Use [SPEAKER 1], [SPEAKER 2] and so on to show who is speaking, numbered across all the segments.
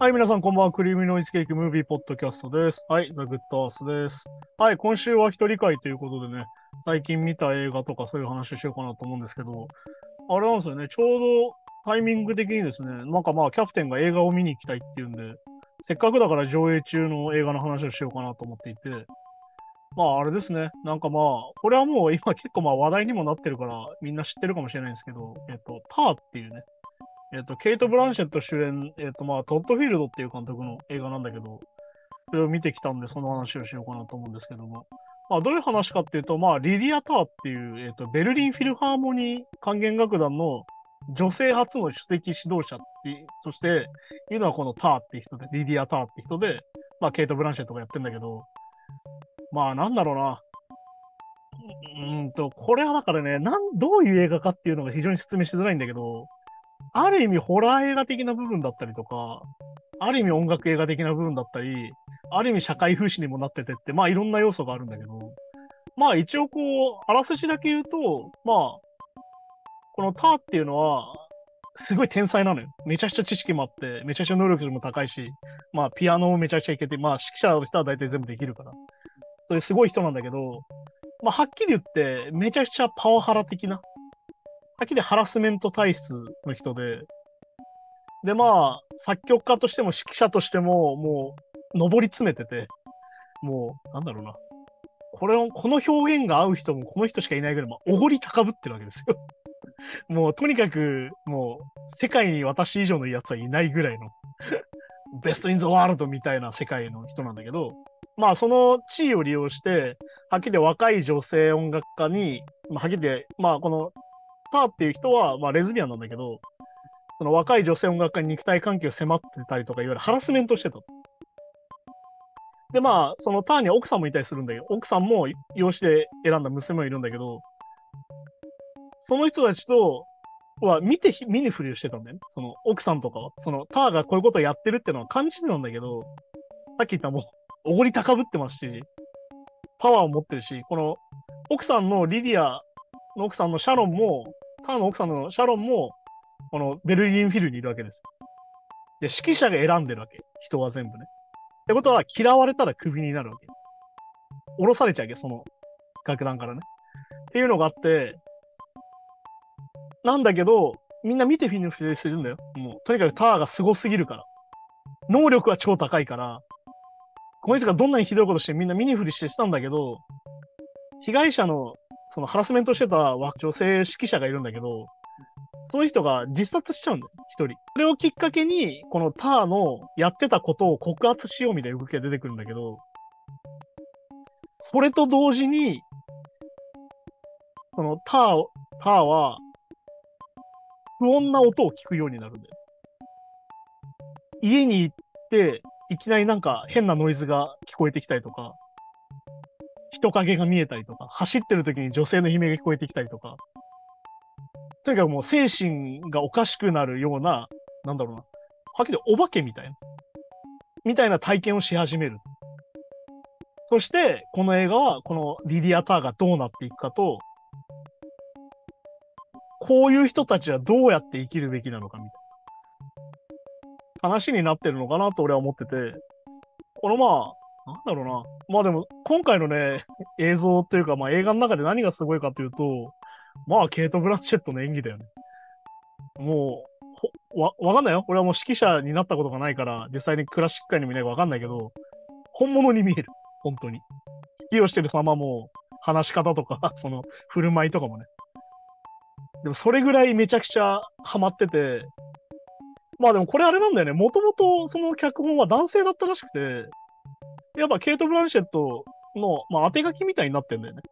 [SPEAKER 1] はい、皆さん、こんばんは。クリームノイズケーキムービーポッドキャストです。はい、ザ・グッドアースです。はい、今週は一人会ということでね、最近見た映画とかそういう話をしようかなと思うんですけど、あれなんですよね、ちょうどタイミング的にですね、なんかまあ、キャプテンが映画を見に行きたいっていうんで、せっかくだから上映中の映画の話をしようかなと思っていて、まあ、あれですね、なんかまあ、これはもう今結構まあ話題にもなってるから、みんな知ってるかもしれないんですけど、えっと、ターっていうね、えっと、ケイト・ブランシェット主演、えっと、まあ、トッド・フィールドっていう監督の映画なんだけど、それを見てきたんで、その話をしようかなと思うんですけども。まあ、どういう話かっていうと、まあ、リディア・タワーっていう、えっと、ベルリン・フィルハーモニー管弦楽団の女性初の首席指導者って、そして、いうのはこのターっていう人で、リディア・ターって人で、まあ、ケイト・ブランシェットがやってんだけど、まあ、なんだろうな。うんと、これはだからね、なん、どういう映画かっていうのが非常に説明しづらいんだけど、ある意味ホラー映画的な部分だったりとか、ある意味音楽映画的な部分だったり、ある意味社会風刺にもなっててって、まあいろんな要素があるんだけど、まあ一応こう、あらすじだけ言うと、まあ、このターっていうのは、すごい天才なのよ。めちゃくちゃ知識もあって、めちゃくちゃ能力も高いし、まあピアノもめちゃくちゃいけて、まあ指揮者の人は大体全部できるから。それすごい人なんだけど、まあはっきり言って、めちゃくちゃパワハラ的な、はっきりハラスメント体質の人で、で、まあ、作曲家としても指揮者としても、もう、上り詰めてて、もう、なんだろうな。これを、この表現が合う人もこの人しかいないぐらい、まあ、おごり高ぶってるわけですよ。もう、とにかく、もう、世界に私以上のやつはいないぐらいの、ベストインザワールドみたいな世界の人なんだけど、まあ、その地位を利用して、はっきり若い女性音楽家に、まあ、はっきり言って、まあ、このターっていう人は、まあ、レズビアンなんだけど、その若い女性音楽家に肉体関係を迫ってたりとか、いわゆるハラスメントしてた。で、まあ、そのターには奥さんもいたりするんだけど、奥さんも養子で選んだ娘もいるんだけど、その人たちとは見て、見ぬふりをしてたんだよね。その奥さんとかは。そのターがこういうことをやってるっていうのは感じてたんだけど、さっき言ったもう、おごり高ぶってますし、パワーを持ってるし、この奥さんのリディアの奥さんのシャロンも、ターの奥さんのシャロンも、このベルリンフィルにいるわけです。で、指揮者が選んでるわけ。人は全部ね。ってことは、嫌われたらクビになるわけ。降ろされちゃうわけ、その楽団からね。っていうのがあって、なんだけど、みんな見てフィニッシュするんだよ。もう、とにかくタワーがすごすぎるから。能力は超高いから、この人がどんなにひどいことしてみんな見にふりしてしたんだけど、被害者のそのハラスメントしてた女性指揮者がいるんだけど、その人が自殺しちゃうんだよ、一人。それをきっかけに、このターのやってたことを告発しようみたいな動きが出てくるんだけど、それと同時に、そのター、ターは、不穏な音を聞くようになるんだよ。家に行って、いきなりなんか変なノイズが聞こえてきたりとか、人影が見えたりとか、走ってる時に女性の悲鳴が聞こえてきたりとか、とにかくもう精神がおかしくなるような、なんだろうな、はっきりお化けみたいな、みたいな体験をし始める。そして、この映画は、このリディア・ターがどうなっていくかと、こういう人たちはどうやって生きるべきなのかみたいな。話になってるのかなと俺は思ってて、このまあ、なんだろうな。まあでも、今回のね、映像というか、まあ映画の中で何がすごいかというと、まあ、ケイト・ブランシェットの演技だよね。もう、わ、わかんないよ。俺はもう指揮者になったことがないから、実際にクラシック界にもいないかわかんないけど、本物に見える。本当に。指揮をしてる様も、話し方とか、その、振る舞いとかもね。でも、それぐらいめちゃくちゃハマってて、まあでもこれあれなんだよね。もともとその脚本は男性だったらしくて、やっぱケイト・ブランシェットの、まあ、当て書きみたいになってんだよね。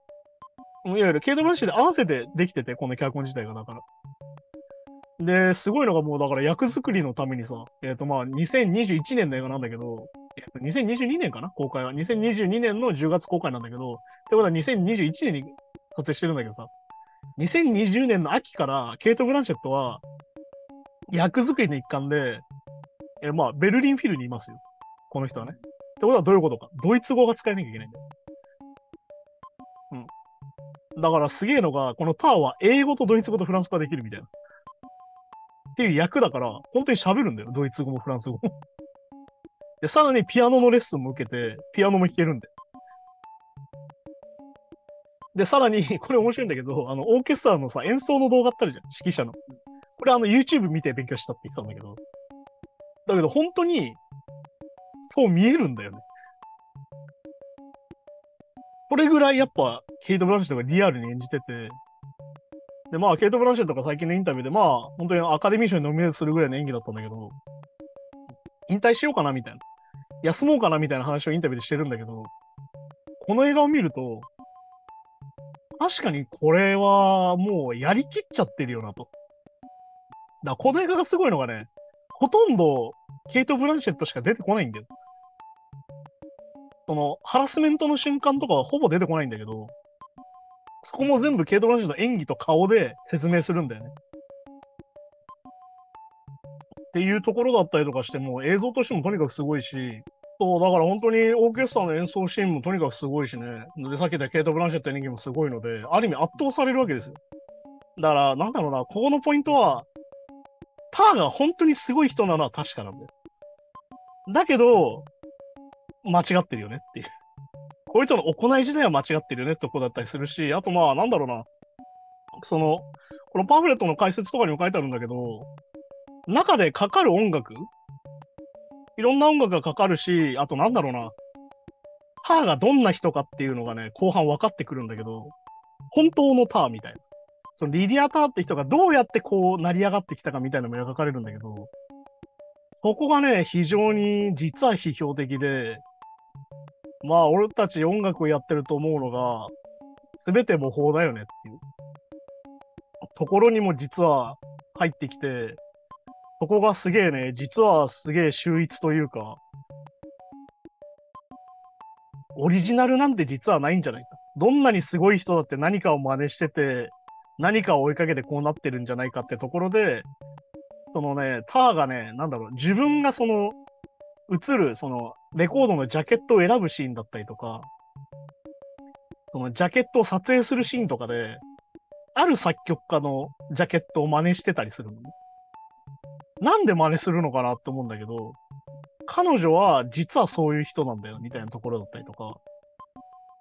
[SPEAKER 1] いわゆるケイト・ブランシェット合わせてできてて、この脚本自体がだから。で、すごいのがもうだから役作りのためにさ、えっ、とまあ2021年の映画なんだけど、えーと2022年かな？公開は。2022年の10月公開なんだけど、ってことは2021年に撮影してるんだけどさ、2020年の秋からケイト・ブランシェットは役作りの一環で、えーまあベルリンフィルにいますよ。この人はね。ってことはどういうことか。ドイツ語が使えなきゃいけないんだよ。うん。だからすげえのが、このターは英語とドイツ語とフランス語ができるみたいな。っていう役だから、本当に喋るんだよ。ドイツ語もフランス語も。で、さらにピアノのレッスンも受けて、ピアノも弾けるんで。で、さらに、これ面白いんだけど、あの、オーケストラのさ、演奏の動画ってあるじゃん、指揮者の。これ、あの、YouTube 見て勉強したって言ってたんだけど。だけど、本当に、そう見えるんだよね。これぐらいやっぱ、ケイト・ブランシェットがリアルに演じてて、で、まあ、ケイト・ブランシェットが最近のインタビューで、まあ、本当にアカデミー賞にノミネートするぐらいの演技だったんだけど、引退しようかなみたいな。休もうかなみたいな話をインタビューでしてるんだけど、この映画を見ると、確かにこれはもうやりきっちゃってるよなと。だからこの映画がすごいのがね、ほとんどケイト・ブランシェットしか出てこないんだよ。その、ハラスメントの瞬間とかはほぼ出てこないんだけど、そこも全部ケイト・ブランシェットの演技と顔で説明するんだよね。っていうところだったりとかしても、映像としてもとにかくすごいし、そう、だから本当にオーケストラの演奏シーンもとにかくすごいしね。で、さっき言ったケイト・ブランシェットの演技もすごいので、ある意味圧倒されるわけですよ。だから、なんだろうな、ここのポイントは、ターが本当にすごい人なのは確かなんだよ。だけど、間違ってるよねっていう。こういう人の行い自体は間違ってるよねってことだったりするし、あとまあ、なんだろうな、その、このパンフレットの解説とかにも書いてあるんだけど、中でかかる音楽いろんな音楽がかかるし、あとなんだろうな、ターがどんな人かっていうのがね、後半分かってくるんだけど、本当のターみたいな。そのリディア・ターって人がどうやってこう成り上がってきたかみたいなのも描かれるんだけど、そこがね、非常に実は批評的で、まあ俺たち音楽をやってると思うのが、すべて模倣だよねっていうところにも実は入ってきて、そこがすげえね、実はすげえ秀逸というか、オリジナルなんて実はないんじゃないか。どんなにすごい人だって何かを真似してて、何かを追いかけてこうなってるんじゃないかってところで、そのね、ターがね、なんだろう、自分がその、映る、その、レコードのジャケットを選ぶシーンだったりとか、そのジャケットを撮影するシーンとかで、ある作曲家のジャケットを真似してたりするの。なんで真似するのかなって思うんだけど、彼女は実はそういう人なんだよみたいなところだったりとか。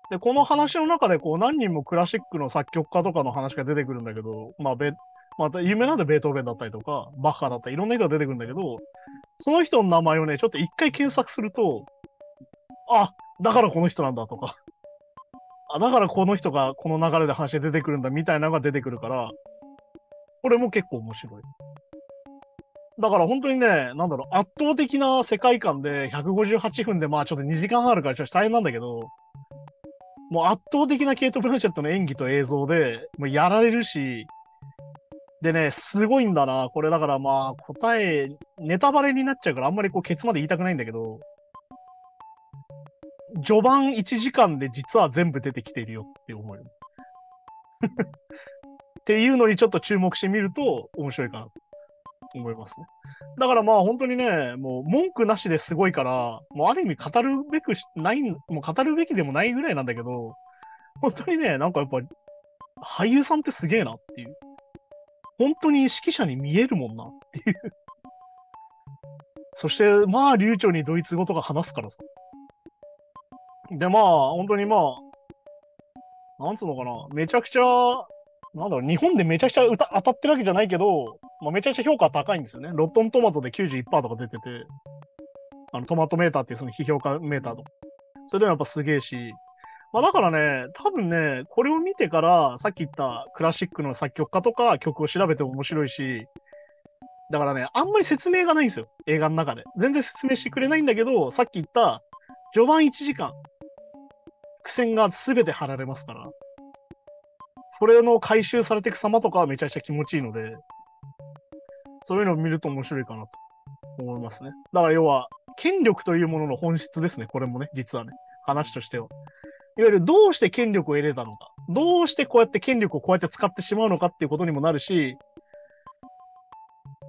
[SPEAKER 1] で、この話の中でこう何人もクラシックの作曲家とかの話が出てくるんだけど、まあ、べまた有名なんでベートーベンだったりとか、バッハだったり、いろんな人が出てくるんだけど、その人の名前をね、ちょっと一回検索すると、あ、だからこの人なんだとか、あ、だからこの人がこの流れで話で出てくるんだみたいなのが出てくるから、これも結構面白い。だから本当にね、なんだろう、圧倒的な世界観で158分で、まあちょっと2時間半あるからちょっと大変なんだけど、もう圧倒的なケイト・ブランシェットの演技と映像で、もうやられるし、でね、すごいんだな。これだからまあ答え、ネタバレになっちゃうからあんまりこうケツまで言いたくないんだけど、序盤1時間で実は全部出てきてるよって思うよ。っていうのにちょっと注目してみると面白いかなと思いますね。だからまあ本当にね、もう文句なしですごいから、もうある意味語るべくない、もう語るべきでもないぐらいなんだけど、本当にね、なんかやっぱり俳優さんってすげえなっていう。本当に指揮者に見えるもんなっていう。そして、まあ、流暢にドイツ語とか話すからさ。で、まあ、本当にまあ、なんつうのかな、めちゃくちゃ、なんだろう、日本でめちゃくちゃ歌当たってるわけじゃないけど、まあ、めちゃくちゃ評価高いんですよね。ロットントマトで91%とか出てて、あのトマトメーターっていうその批評家メーターと。それでもやっぱすげえし、まあだからね、多分ね、これを見てから、さっき言ったクラシックの作曲家とか曲を調べても面白いし、だからね、あんまり説明がないんですよ、映画の中で。全然説明してくれないんだけど、さっき言った序盤1時間、苦戦が全て貼られますから、それの回収されていく様とかはめちゃくちゃ気持ちいいので、そういうのを見ると面白いかなと思いますね。だから要は、権力というものの本質ですね、これもね、実はね、話としては。いわゆるどうして権力を得れたのか、どうしてこうやって権力をこうやって使ってしまうのかっていうことにもなるし、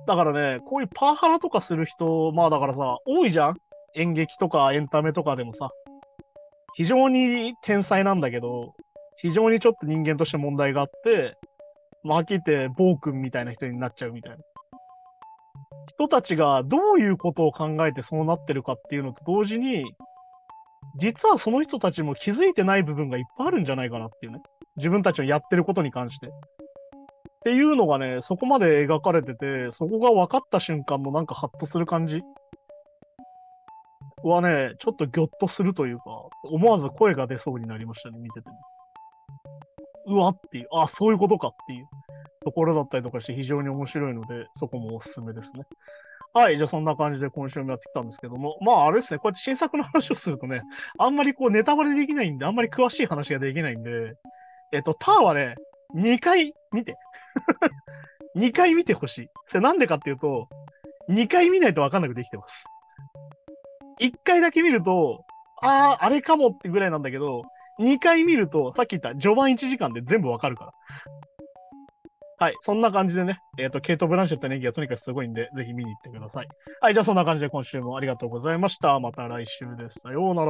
[SPEAKER 1] だからね、こういうパワハラとかする人、まあだからさ、多いじゃん。演劇とかエンタメとかでもさ、非常に天才なんだけど、非常にちょっと人間として問題があって、まあ、はっきり言って暴君みたいな人になっちゃうみたいな。人たちがどういうことを考えてそうなってるかっていうのと同時に、実はその人たちも気づいてない部分がいっぱいあるんじゃないかなっていうね。自分たちのやってることに関して。っていうのがね、そこまで描かれてて、そこが分かった瞬間のなんかハッとする感じはね、ちょっとギョッとするというか、思わず声が出そうになりましたね、見てて、うわっていう、あ、そういうことかっていうところだったりとかして非常に面白いので、そこもおすすめですね。はい、じゃあそんな感じで今週もやってきたんですけども、まああれですね、こうやって新作の話をするとね、あんまりこうネタバレできないんで、あんまり詳しい話ができないんで、えっと、ターはね、2回見て。2回見てほしい。それなんでかっていうと、2回見ないと分かんなくできてます。1回だけ見ると、ああ、あれかもってぐらいなんだけど、2回見ると、さっき言った序盤1時間で全部わかるから。はい。そんな感じでね、えっ、ー、と、ケイト・ブランシェットの演技がとにかくすごいんで、ぜひ見に行ってください。はい。じゃあそんな感じで今週もありがとうございました。また来週です。さようなら。